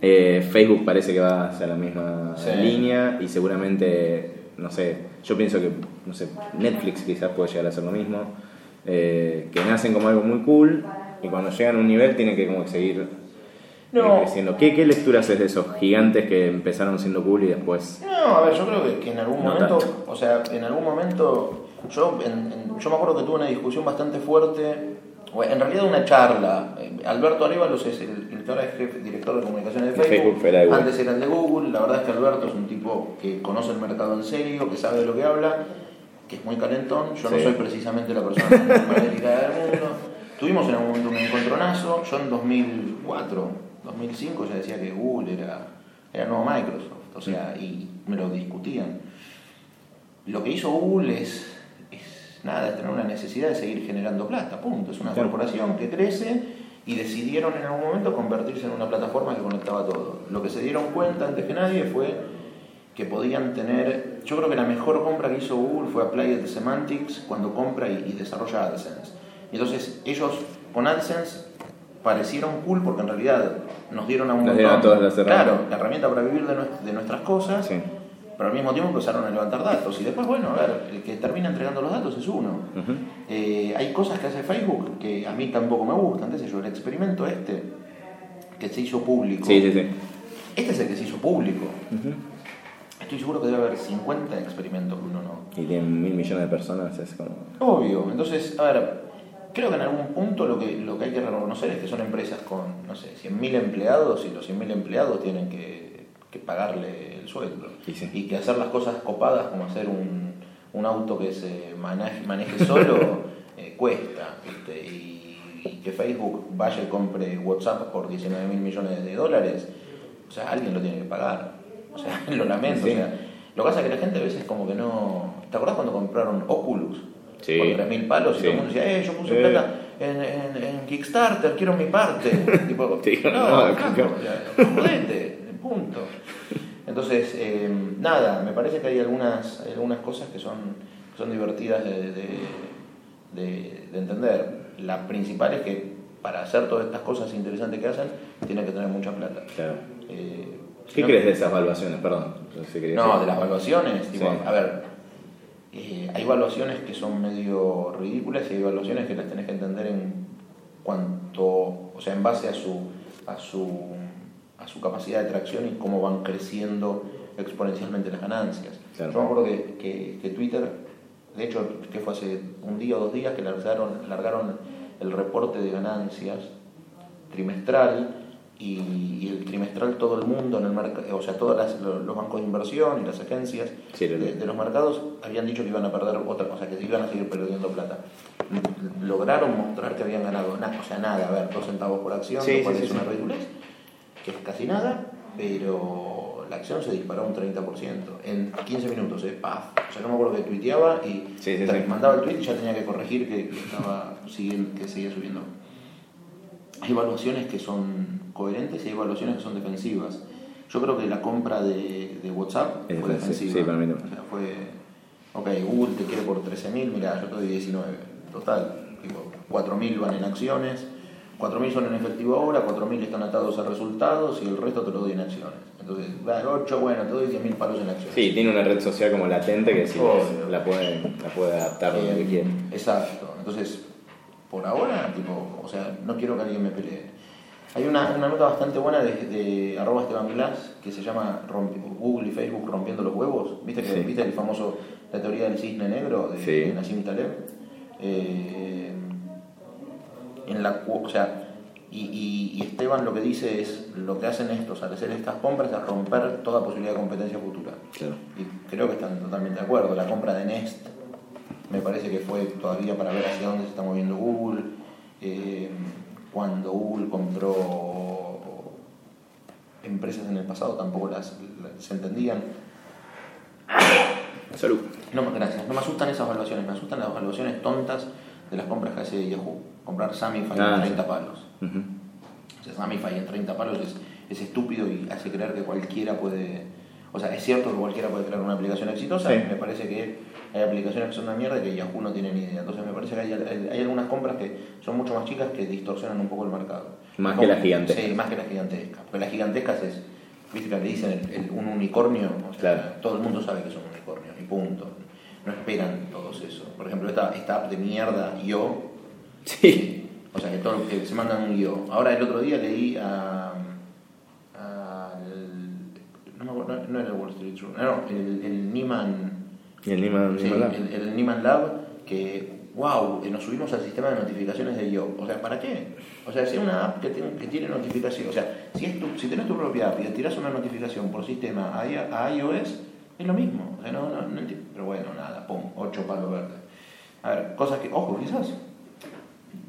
Speaker 2: Eh, Facebook parece que va hacia la misma
Speaker 1: Sí.
Speaker 2: línea y seguramente, no sé, yo pienso que, no sé, Netflix quizás puede llegar a hacer lo mismo. Eh, que nacen como algo muy cool y cuando llegan a un nivel tienen que como que seguir eh, creciendo. ¿Qué, ¿Qué lectura haces de esos gigantes que empezaron siendo cool y después...
Speaker 1: No, a ver, yo creo que, que en algún
Speaker 2: No
Speaker 1: momento,
Speaker 2: tanto.
Speaker 1: o sea, en algún momento, yo, en- en- yo me acuerdo que tuve una discusión bastante fuerte, o en realidad una charla. Eh, Alberto Arévalos es el, el que ahora es jefe, director de comunicaciones de Facebook,
Speaker 2: Facebook,
Speaker 1: antes era el de Google, la verdad es que Alberto es un tipo que conoce el mercado en serio, que sabe de lo que habla, que es muy calentón, yo no soy precisamente la persona más delicada del mundo. Tuvimos en algún momento un encontronazo, yo en 2004, 2005 ya decía que Google era, era nuevo Microsoft, o sea, y me lo discutían. Lo que hizo Google es, es nada, es tener una necesidad de seguir generando plata, punto. Es una
Speaker 2: Claro.
Speaker 1: corporación que crece y decidieron en algún momento convertirse en una plataforma que conectaba todo. Lo que se dieron cuenta antes que nadie fue que podían tener, yo creo que la mejor compra que hizo Google fue Applied Semantics cuando compra y, y desarrolla AdSense. Entonces ellos con AdSense parecieron cool porque en realidad nos dieron a un
Speaker 2: Nos dieron
Speaker 1: montón-
Speaker 2: todas las herramientas.
Speaker 1: claro, la herramienta para vivir de, nues- de nuestras cosas,
Speaker 2: Sí.
Speaker 1: pero al mismo tiempo empezaron a levantar datos. Y después, bueno, a ver, el que termina entregando los datos es uno. Eh, hay cosas que hace Facebook que a mí tampoco me gustan. Entonces yo, el experimento este, que se hizo público,
Speaker 2: Sí, sí, sí.
Speaker 1: este es el que se hizo público. Estoy seguro que debe haber 50 experimentos que uno no.
Speaker 2: Y tienen mil millones de personas, es como...
Speaker 1: Obvio. Entonces, a ver, Creo que en algún punto lo que, lo que hay que reconocer es que son empresas con, no sé, 100.000 empleados y los 100.000 empleados tienen que, que pagarle el sueldo.
Speaker 2: Y sí.
Speaker 1: Y que hacer las cosas copadas como hacer un, un auto que se maneje, maneje solo eh, cuesta. Y, y que Facebook vaya y compre WhatsApp por 19 mil millones de dólares, o sea, alguien lo tiene que pagar. O sea, lo lamento.
Speaker 2: Sí.
Speaker 1: O sea, lo que pasa es que la gente a veces como que no... ¿Te acordás cuando compraron Oculus?
Speaker 2: Sí.
Speaker 1: Por 3 mil palos y todo el mundo decía, eh, yo puse
Speaker 2: Eh.
Speaker 1: plata en, en, en Kickstarter, quiero mi parte. tipo, no,
Speaker 2: no,
Speaker 1: flaco,
Speaker 2: claro.
Speaker 1: o sea, jodete, punto. Entonces, eh, nada, me parece que hay algunas, hay algunas cosas que son, que son divertidas de, de- de- de entender. La principal es que para hacer todas estas cosas interesantes que hacen, tienen que tener mucha plata.
Speaker 2: Claro.
Speaker 1: Eh,
Speaker 2: ¿Qué
Speaker 1: no-
Speaker 2: crees de esas valuaciones? Perdón. Querías
Speaker 1: no, de las evaluaciones, tipo,
Speaker 2: Sí.
Speaker 1: a ver, eh, hay evaluaciones que son medio ridículas y hay evaluaciones que las tenés que entender en cuanto, o sea, en base a su, a su, a su capacidad de tracción y cómo van creciendo exponencialmente las ganancias.
Speaker 2: Claro.
Speaker 1: Yo me acuerdo que, que- que Twitter, de hecho, que fue hace un día o dos días que largaron, largaron el reporte de ganancias trimestral y, y el trimestral todo el mundo en el mercado, o sea, todos los bancos de inversión y las agencias
Speaker 2: Sí,
Speaker 1: de, los mercados habían dicho que iban a perder otra cosa, que iban a seguir perdiendo plata. Lograron mostrar que habían ganado nada, o sea, nada, a ver, dos centavos por acción,
Speaker 2: Sí,
Speaker 1: lo cual
Speaker 2: sí,
Speaker 1: es una ridiculez, que es casi nada, pero la acción se disparó un 30% en 15 minutos, ¿eh? ¡Paf! O sea, no me acuerdo que tuiteaba y mandaba el tweet y ya tenía que corregir que, que estaba siguiendo, que seguía subiendo. Hay evaluaciones que son coherentes y hay evaluaciones que son defensivas. Yo creo que la compra de, de WhatsApp
Speaker 2: Es
Speaker 1: fue
Speaker 2: defensiva, sí, para mí también.
Speaker 1: O sea, fue, ok, Google te quiere por 13.000, mira, yo te doy 19. Total, tipo, 4.000 van en acciones, 4.000 son en efectivo ahora, 4.000 están atados a resultados y el resto te lo doy en acciones. Entonces, va, 8, bueno, te doy 10.000 palos en acciones.
Speaker 2: Sí, tiene una red social como latente que si
Speaker 1: Obvio.
Speaker 2: la puede, la puede adaptar donde
Speaker 1: Eh,
Speaker 2: quiera.
Speaker 1: Exacto. Entonces, por ahora, tipo, o sea, no quiero que alguien me pelee. Hay una, una nota bastante buena de, de arroba Esteban Glass que se llama Google y Facebook rompiendo los huevos. ¿Viste, que,
Speaker 2: Sí.
Speaker 1: ¿Viste el famoso, la teoría del cisne negro de,
Speaker 2: Sí.
Speaker 1: de Nassim Taleb? Eh, en la, o sea, y, y- y Esteban lo que dice es, lo que hacen estos al hacer estas compras es romper toda posibilidad de competencia futura.
Speaker 2: Claro.
Speaker 1: Y creo que están totalmente de acuerdo. La compra de Nest me parece que fue todavía para ver hacia dónde se está moviendo Google. Eh, cuando Google compró empresas en el pasado tampoco las, las- se entendían.
Speaker 2: Salud.
Speaker 1: No, me- gracias. No me asustan esas evaluaciones, me asustan las evaluaciones tontas de las compras que hace Yahoo. Comprar Samify
Speaker 2: Ah,
Speaker 1: en
Speaker 2: sí.
Speaker 1: 30 palos.
Speaker 2: Ujú.
Speaker 1: O sea, Samify en 30 palos es, es estúpido y hace creer que cualquiera puede. O sea, es cierto que cualquiera puede crear una aplicación exitosa.
Speaker 2: Sí.
Speaker 1: Me parece que hay aplicaciones que son una mierda y que Yahoo no tiene ni idea. Entonces, me parece que hay, algunas compras que son mucho más chicas que distorsionan un poco el mercado.
Speaker 2: Más
Speaker 1: Como-
Speaker 2: que las gigantescas.
Speaker 1: Sí, más que las gigantescas. Porque las gigantescas es. Viste que le dicen el- el- un unicornio. O sea,
Speaker 2: Claro.
Speaker 1: Todo el mundo sabe que son unicornios y punto. No esperan todos eso. Por ejemplo, esta, esta app de mierda, Yo,
Speaker 2: Sí.
Speaker 1: o sea, que, todo, que se mandan un guion. Ahora el otro día leí a. no, no, era el Wall Street Journal, no, el, el Nieman.
Speaker 2: Y el Nima,
Speaker 1: sí, el, el Lab, que, wow, nos subimos al sistema de notificaciones de yo. O sea, ¿para qué? O sea, si es una app que tiene, que tiene notificación, o sea, si, es tu, si tenés tu propia app y le tirás una notificación por sistema a, iOS, es lo mismo. O sea, no, no, no entiendo. Pero bueno, nada, pum, ocho palos verdes. A ver, cosas que, ojo, quizás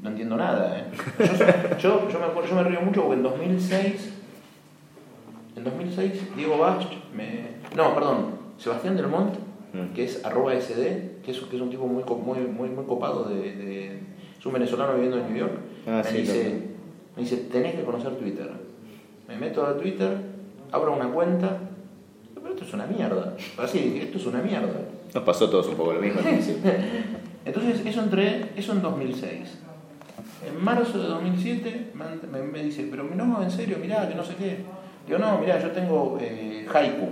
Speaker 1: no entiendo nada, ¿eh? Yo, yo, yo me, acuerdo- yo me río mucho porque en 2006, en 2006, Diego Bach, me, no, perdón, Sebastián Del Monte,
Speaker 2: Mm.
Speaker 1: que es arroba SD, que es, que es un tipo muy, muy, muy, muy copado, de, de- es un venezolano viviendo en New York,
Speaker 2: Ah,
Speaker 1: me,
Speaker 2: sí,
Speaker 1: dice, me dice, tenés que conocer Twitter. Me meto a Twitter, abro una cuenta, pero esto es una mierda. Así, esto es una mierda.
Speaker 2: Nos pasó todos un poco lo mismo.
Speaker 1: Entonces, eso entré, eso en 2006. En marzo de 2007 man- me, me dice, pero no, en serio, mirá, que no sé qué. Digo, no, mirá, yo tengo eh, Haiku,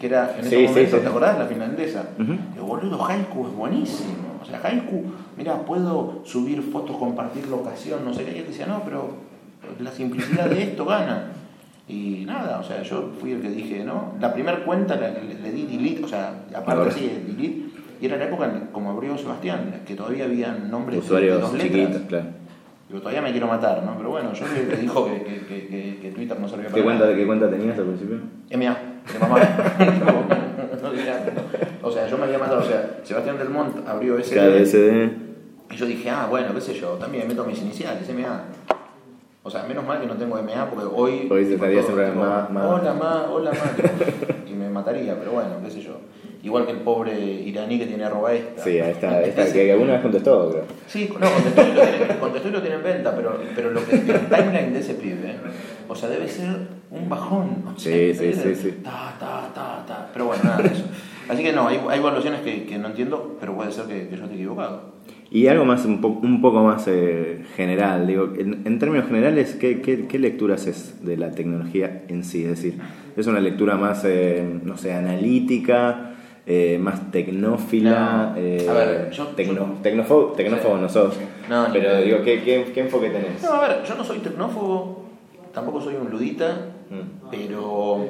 Speaker 1: que era en ese
Speaker 2: sí,
Speaker 1: momento,
Speaker 2: sí.
Speaker 1: ¿te acordás? La finlandesa.
Speaker 2: Ujú.
Speaker 1: Digo, boludo, Haiku es buenísimo. O sea, Haiku, mirá, puedo subir fotos, compartir locación, no sé qué. Y él decía, no, pero la simplicidad de esto gana. Y nada, o sea, yo fui el que dije, ¿no? La primera cuenta le, le- le di delete, o sea, aparte sí, delete, Y era la época en- como abrió Sebastián, que todavía había nombres de- dos letras.
Speaker 2: claro.
Speaker 1: Digo, todavía me quiero matar, ¿no? Pero bueno, yo le, dijo que, que, que, que- Twitter no servía
Speaker 2: ¿Qué
Speaker 1: para
Speaker 2: cuenta,
Speaker 1: nada.
Speaker 2: ¿Qué cuenta tenías al principio?
Speaker 1: MA, de mamá. No, no diría- o sea, yo me había matado, o sea, Sebastián Del Mont abrió ese. Y yo dije, ah, bueno, qué sé yo, también meto mis iniciales, MA. O sea, menos mal que no tengo MA porque hoy.
Speaker 2: Hoy se estaría siempre ma.
Speaker 1: Hola, ma, hola, ma. y me mataría, pero bueno, qué sé yo. Igual que el pobre iraní que tiene arroba esta.
Speaker 2: Sí, esta, esta que alguna vez contestó, creo.
Speaker 1: Sí, no, contestó y lo tiene, contestó y lo tiene en venta, pero, pero lo que el timeline de ese pibe, o sea, debe ser un bajón. O sea,
Speaker 2: Sí, sí, sí, sí.
Speaker 1: Ta, ta, ta, ta. Pero bueno, nada de eso. Así que no, hay, hay evaluaciones que, que no entiendo, pero puede ser que, que yo esté equivocado.
Speaker 2: Y algo más, un, po- un poco más eh, general, digo, en, en términos generales, ¿qué, qué, qué lecturas es de la tecnología en sí? Es decir, ¿es una lectura más, eh, no sé, analítica, eh, más tecnófila?
Speaker 1: No.
Speaker 2: eh,
Speaker 1: A ver, yo-
Speaker 2: tecno-
Speaker 1: yo-
Speaker 2: tecnófobo, tecnófobo
Speaker 1: Sí.
Speaker 2: no sos,
Speaker 1: No,
Speaker 2: pero digo, ¿qué, qué, qué enfoque tenés?
Speaker 1: No, a ver, yo no soy tecnófobo, tampoco soy un ludita,
Speaker 2: Mm.
Speaker 1: pero,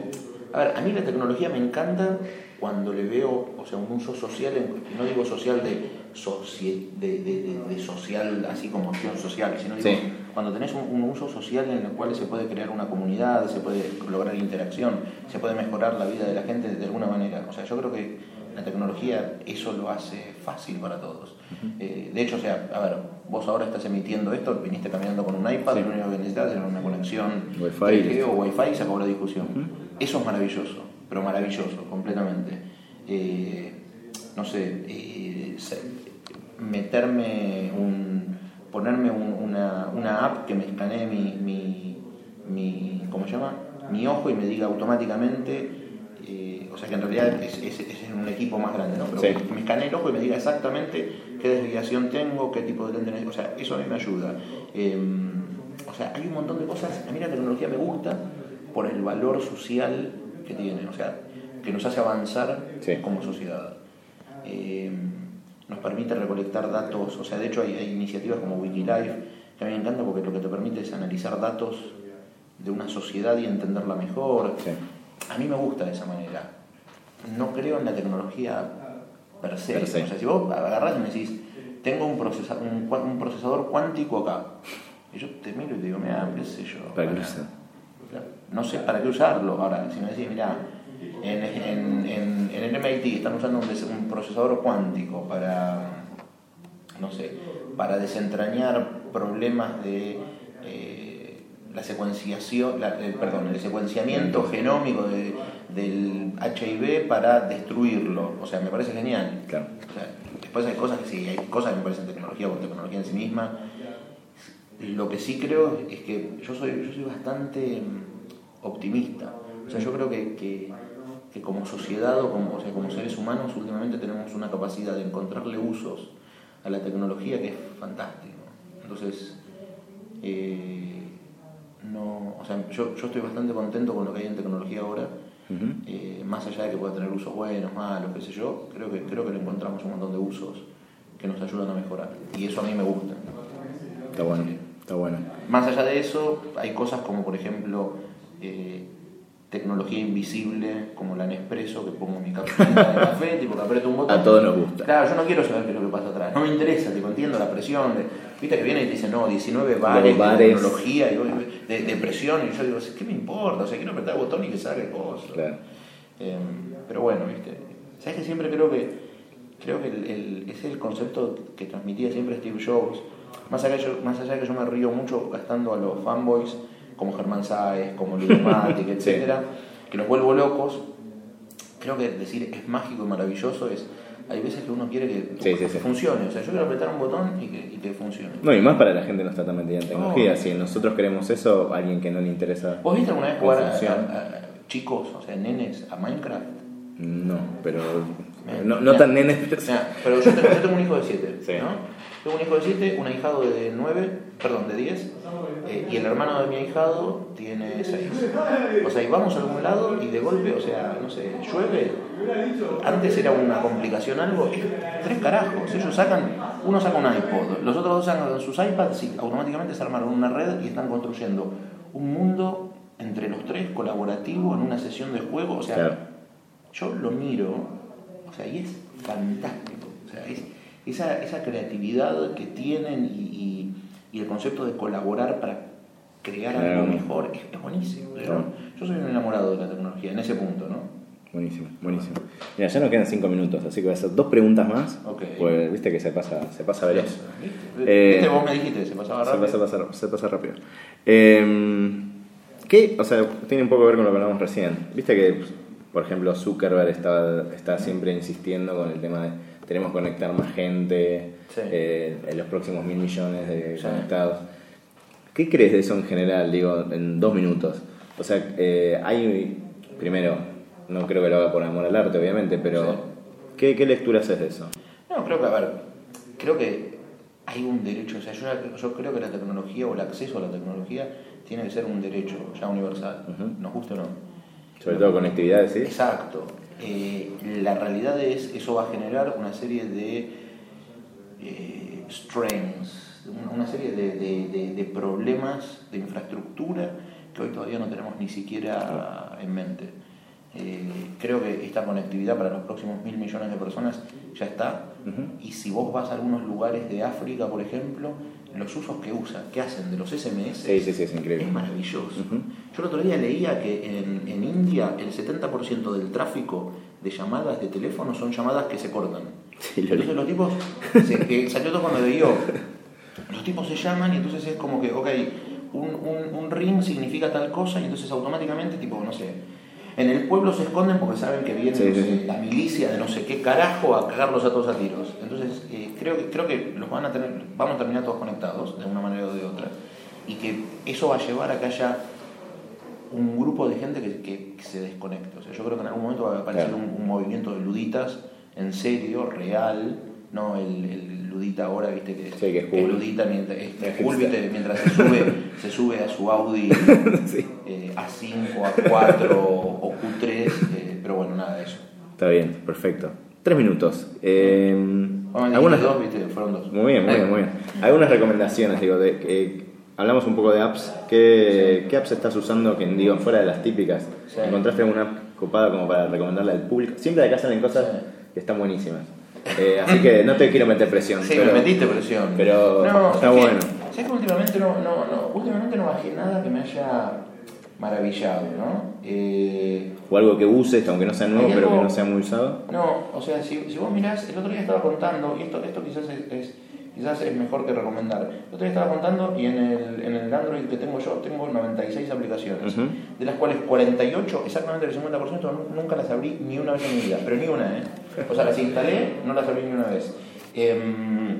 Speaker 1: a ver, a mí la tecnología me encanta cuando le veo, o sea, un uso social, no digo social de, socie- de, de- de- social, así como acción social, sino digo,
Speaker 2: Sí.
Speaker 1: cuando tenés un, un uso social en el cual se puede crear una comunidad, se puede lograr interacción, se puede mejorar la vida de la gente de alguna manera. O sea, yo creo que la tecnología eso lo hace fácil para todos. Eh, de hecho, o sea, a ver, vos ahora estás emitiendo esto, viniste caminando con un iPad,
Speaker 2: Sí.
Speaker 1: lo único que necesitas era una conexión
Speaker 2: Wi-Fi.
Speaker 1: 3G o Wi-Fi y se acabó la discusión. Eso es maravilloso, pero maravilloso, completamente. Eh, no sé, eh, meterme un. ponerme un- una, una app que me escanee mi, mi, mi. ¿cómo se llama? Mi ojo y me diga automáticamente. eh, o sea que en realidad es, es- es en un equipo más grande, ¿no? Pero
Speaker 2: Sí.
Speaker 1: que me escanee el ojo y me diga exactamente qué desviación tengo, qué tipo de lente. O sea, eso a mí me ayuda. Eh, o sea, hay un montón de cosas. A mí la tecnología me gusta por el valor social que tiene, o sea, que nos hace avanzar
Speaker 2: Sí.
Speaker 1: como sociedad. Eh, nos permite recolectar datos, o sea, de hecho hay, hay iniciativas como Wikilife que a mí me encanta porque lo que te permite es analizar datos de una sociedad y entenderla mejor.
Speaker 2: Sí.
Speaker 1: A mí me gusta de esa manera. No creo en la tecnología per se.
Speaker 2: Per se.
Speaker 1: O sea, si vos agarrás y me decís, tengo un, procesa- un, un procesador cuántico acá, y yo te miro y te digo, mira, qué sé yo. No sé para qué usarlo. Ahora, si me decís, mira, en, en, en, en el MIT están usando un, un procesador cuántico para, no sé, para desentrañar problemas de eh, la secuenciación, la- el- perdón, el secuenciamiento genómico de- del HIV para destruirlo. O sea, me parece genial.
Speaker 2: Claro.
Speaker 1: O sea, después hay cosas que sí, hay cosas que me parecen tecnología por tecnología en sí misma. Lo que sí creo es que yo soy, yo soy bastante optimista. O sea, yo creo que, que, que como sociedad o como, o sea, como seres humanos últimamente tenemos una capacidad de encontrarle usos a la tecnología que es fantástico. Entonces, eh, no, o sea, yo, yo estoy bastante contento con lo que hay en tecnología ahora. Eh, más allá de que pueda tener usos buenos, malos, qué sé yo, creo que, creo que le encontramos un montón de usos que nos ayudan a mejorar. Y eso a mí me gusta.
Speaker 2: Está bueno, está bueno.
Speaker 1: Más allá de eso, hay cosas como, por ejemplo, eh, tecnología invisible, como la Nespresso, que pongo mi capsulita de café, tipo que aprieto un botón.
Speaker 2: A todos nos gusta.
Speaker 1: Claro, yo no quiero saber qué es lo que pasa atrás. No me interesa, tipo, entiendo la presión. de- Viste que viene y te dice, no, 19 bares,
Speaker 2: bares.
Speaker 1: de tecnología, y, de, de presión, y yo digo, ¿qué me importa? O sea, quiero apretar el botón y que salga el coso.
Speaker 2: Claro.
Speaker 1: Eh, pero bueno, viste. ¿Sabes que siempre creo que creo que el, el- ese es el concepto que transmitía siempre Steve Jobs? Más allá, yo, más allá de que yo me río mucho gastando a los fanboys como Germán Sáez, como Ludomatic, etcétera, que los vuelvo locos. Creo que decir es mágico y maravilloso es. Hay veces que uno quiere que
Speaker 2: Sí, sí, sí.
Speaker 1: funcione. O sea, yo quiero apretar un botón y que, y que funcione.
Speaker 2: No, y más para la gente que no está tan metida en tecnología.
Speaker 1: No.
Speaker 2: Si nosotros queremos eso, alguien que no le interesa.
Speaker 1: ¿Vos viste alguna vez jugar a,
Speaker 2: funciona.
Speaker 1: a- a chicos, o sea, nenes, a Minecraft?
Speaker 2: No, pero. No, no tan nenes, pero.
Speaker 1: Pero yo tengo, yo tengo un hijo de 7,
Speaker 2: Sí.
Speaker 1: ¿no? Tengo un hijo de 7, un ahijado de 9, perdón, de 10, eh, y el hermano de mi ahijado tiene 6. O sea, y vamos a algún lado y de golpe, o sea, no sé, llueve. Antes era una complicación algo, es tres carajos. Ellos sacan, uno saca un iPod, los otros dos sacan sus iPads y automáticamente se armaron una red y están construyendo un mundo entre los tres colaborativo en una sesión de juego. O sea,
Speaker 2: Claro.
Speaker 1: yo lo miro, O sea, y es fantástico. O sea, es, esa, esa creatividad que tienen y, y, el concepto de colaborar para crear algo mejor es, buenísimo. Yo soy un enamorado de la tecnología en ese punto, ¿no?
Speaker 2: Buenísimo, buenísimo. Mira, ya nos quedan cinco minutos, así que voy a hacer dos preguntas más. Pues viste que se pasa, se pasa veloz.
Speaker 1: ¿Viste? Eh, vos me dijiste, se pasaba rápido.
Speaker 2: Se pasa, se pasa rápido. Eh, ¿Qué? O sea, tiene un poco que ver con lo que hablamos recién. Viste que, por ejemplo, Zuckerberg está, está siempre insistiendo con el tema de tenemos que conectar más gente eh, en los próximos mil millones de conectados. ¿Qué crees de eso en general, digo, en dos minutos? O sea, eh, hay, primero, no creo que lo haga por amor al arte, obviamente, pero ¿qué, ¿qué, lectura haces de eso?
Speaker 1: No, creo que, a ver, creo que hay un derecho, o sea, yo, yo creo que la tecnología o el acceso a la tecnología tiene que ser un derecho ya universal, nos gusta o no.
Speaker 2: Sobre todo conectividad, ¿sí?
Speaker 1: Exacto. Eh, la realidad es, eso va a generar una serie de eh, strains, una serie de, problemas de infraestructura que hoy todavía no tenemos ni siquiera en mente. Eh, creo que esta conectividad para los próximos mil millones de personas ya está. Y si vos vas a algunos lugares de África, por ejemplo, los usos que usan, que hacen de los SMS,
Speaker 2: es,
Speaker 1: maravilloso. Yo el otro día leía que en, en India el 70% del tráfico de llamadas de teléfono son llamadas que se cortan. entonces los tipos, se, salió todo cuando yo, los tipos se llaman y entonces es como que, ok, un, un, un ring significa tal cosa y entonces automáticamente, tipo, no sé, en el pueblo se esconden porque saben que viene la milicia de no sé qué carajo a cagarlos a todos a tiros. Entonces, eh, creo, que, creo que los van a tener, vamos a terminar todos conectados, de una manera o de otra, y que eso va a llevar a que haya un grupo de gente que, se desconecte. O sea, yo creo que en algún momento va a aparecer un, movimiento de luditas en serio, real, no el Ludita ahora, viste que,
Speaker 2: sí, que es
Speaker 1: Ludita mientras, mientras se, sube, se sube a su Audi eh, A5, A4 o Q3, eh, pero bueno, nada de eso.
Speaker 2: Está bien, perfecto. Tres minutos. Eh,
Speaker 1: algunas dos, viste, fueron dos.
Speaker 2: Muy bien, muy bien, muy bien. Algunas recomendaciones, digo, de, hablamos un poco de apps. ¿Qué, ¿Qué, apps estás usando que digo fuera de las típicas? ¿Encontraste alguna app copada como para recomendarle al público? Siempre acá salen cosas que están buenísimas. Eh, así que no te quiero meter presión.
Speaker 1: Sí, me metiste presión.
Speaker 2: Pero está bueno.
Speaker 1: ¿Sabes que últimamente no, no, no, últimamente no bajé nada que me haya maravillado, ¿no?
Speaker 2: Eh, o algo que uses, aunque no sea nuevo, pero que no sea muy usado.
Speaker 1: No, o sea, si, si vos mirás, el otro día estaba contando, y esto, esto quizás es quizás es mejor que recomendar. Yo te estaba contando y en el, en el Android que tengo yo tengo 96 aplicaciones, de las cuales 48, exactamente el 50%, nunca las abrí ni una vez en mi vida, pero ni una, ¿eh? O sea, las instalé, no las abrí ni una vez. Em,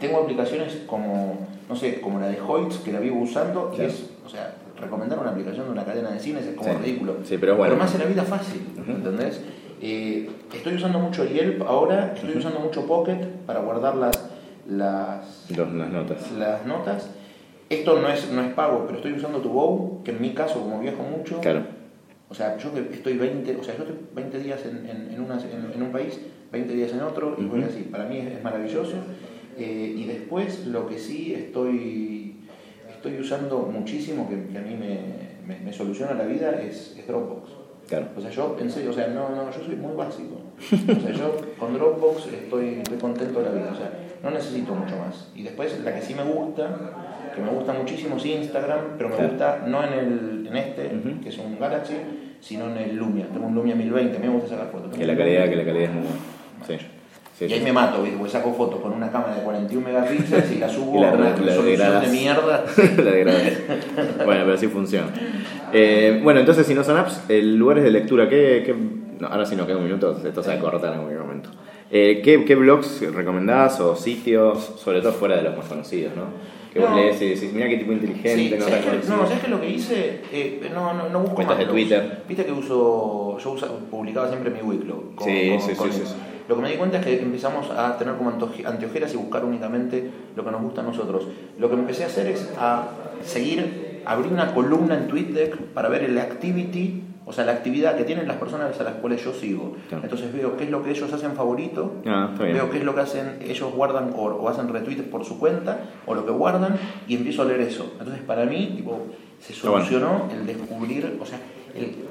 Speaker 1: tengo aplicaciones como, no sé, como la de Hoyts, que la vivo usando, y es, o sea, recomendar una aplicación de una cadena de cines es como ridículo.
Speaker 2: Sí, pero bueno.
Speaker 1: Pero más en la vida fácil, ¿entendés? Eh, estoy usando mucho Yelp ahora, estoy usando mucho Pocket para guardar las las,
Speaker 2: las notas.
Speaker 1: Las notas. Esto no es, no es pago, pero estoy usando tu Bow, que en mi caso, como viajo mucho,
Speaker 2: claro.
Speaker 1: O sea, yo estoy 20, o sea, yo estoy 20 días en, en, en, un país, 20 días en otro, y voy así. Para mí es, maravilloso. Eh, y después lo que sí estoy, estoy usando muchísimo, que, a mí me, me, soluciona la vida, es, es Dropbox.
Speaker 2: Claro.
Speaker 1: O sea, yo pensé, o sea, no, no, yo soy muy básico. O sea, yo con Dropbox estoy, estoy contento de la vida. O sea, no necesito mucho más. Y después la que sí me gusta, que me gusta muchísimo es Instagram, pero me gusta no en, el, en este, que es un Galaxy, sino en el Lumia. Tengo un Lumia 1020, a mí me gusta sacar fotos.
Speaker 2: Que la calidad, que la calidad es muy
Speaker 1: buena. Sí. y ahí me mato, porque saco fotos con una cámara de 41 megapíxeles y la subo y la, a una resolución de mierda.
Speaker 2: la bueno, pero así funciona. Eh, bueno, entonces si no son apps, lugares de lectura, ¿qué, qué... No, ahora sí no queda un minuto, esto se va a cortar en algún momento. Eh, ¿qué, ¿qué, blogs recomendás o sitios, sobre todo fuera de los más conocidos, ¿no? Que vos lees y decís, mira qué tipo inteligente,
Speaker 1: no ¿sabes No, ¿sabes que lo que hice? Eh, no, no, no busco
Speaker 2: Cuentas de Twitter.
Speaker 1: Viste que uso, yo publicaba siempre mi Wicklow.
Speaker 2: sí, sí, sí, sí,
Speaker 1: Lo que me di cuenta es que empezamos a tener como anteojeras y buscar únicamente lo que nos gusta a nosotros. Lo que empecé a hacer es a seguir, abrir una columna en TweetDeck para ver el activity o sea, la actividad que tienen las personas a las cuales yo sigo. Entonces veo qué es lo que ellos hacen favorito,
Speaker 2: ah,
Speaker 1: veo qué es lo que hacen, ellos guardan o, hacen retweets por su cuenta, o lo que guardan, y empiezo a leer eso. Entonces, para mí, tipo, se solucionó el descubrir, o sea,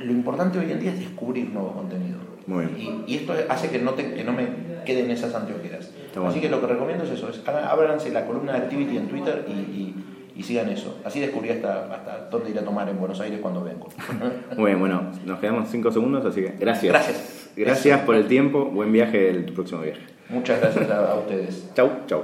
Speaker 1: lo importante hoy en día es descubrir nuevo contenido.
Speaker 2: Muy bien.
Speaker 1: Y, y esto hace que no, te- que no me queden esas anteojeras.
Speaker 2: Está bueno.
Speaker 1: Así que lo que recomiendo es eso, es ábranse la columna de Activity en Twitter y, y- y sigan eso. Así descubrí hasta, hasta dónde ir a tomar en Buenos Aires cuando vengo.
Speaker 2: Muy bien, bueno, nos quedamos cinco segundos, así que gracias.
Speaker 1: Gracias.
Speaker 2: Gracias por el tiempo, buen viaje el próximo viaje.
Speaker 1: Muchas gracias a, a ustedes.
Speaker 2: Chau, chau.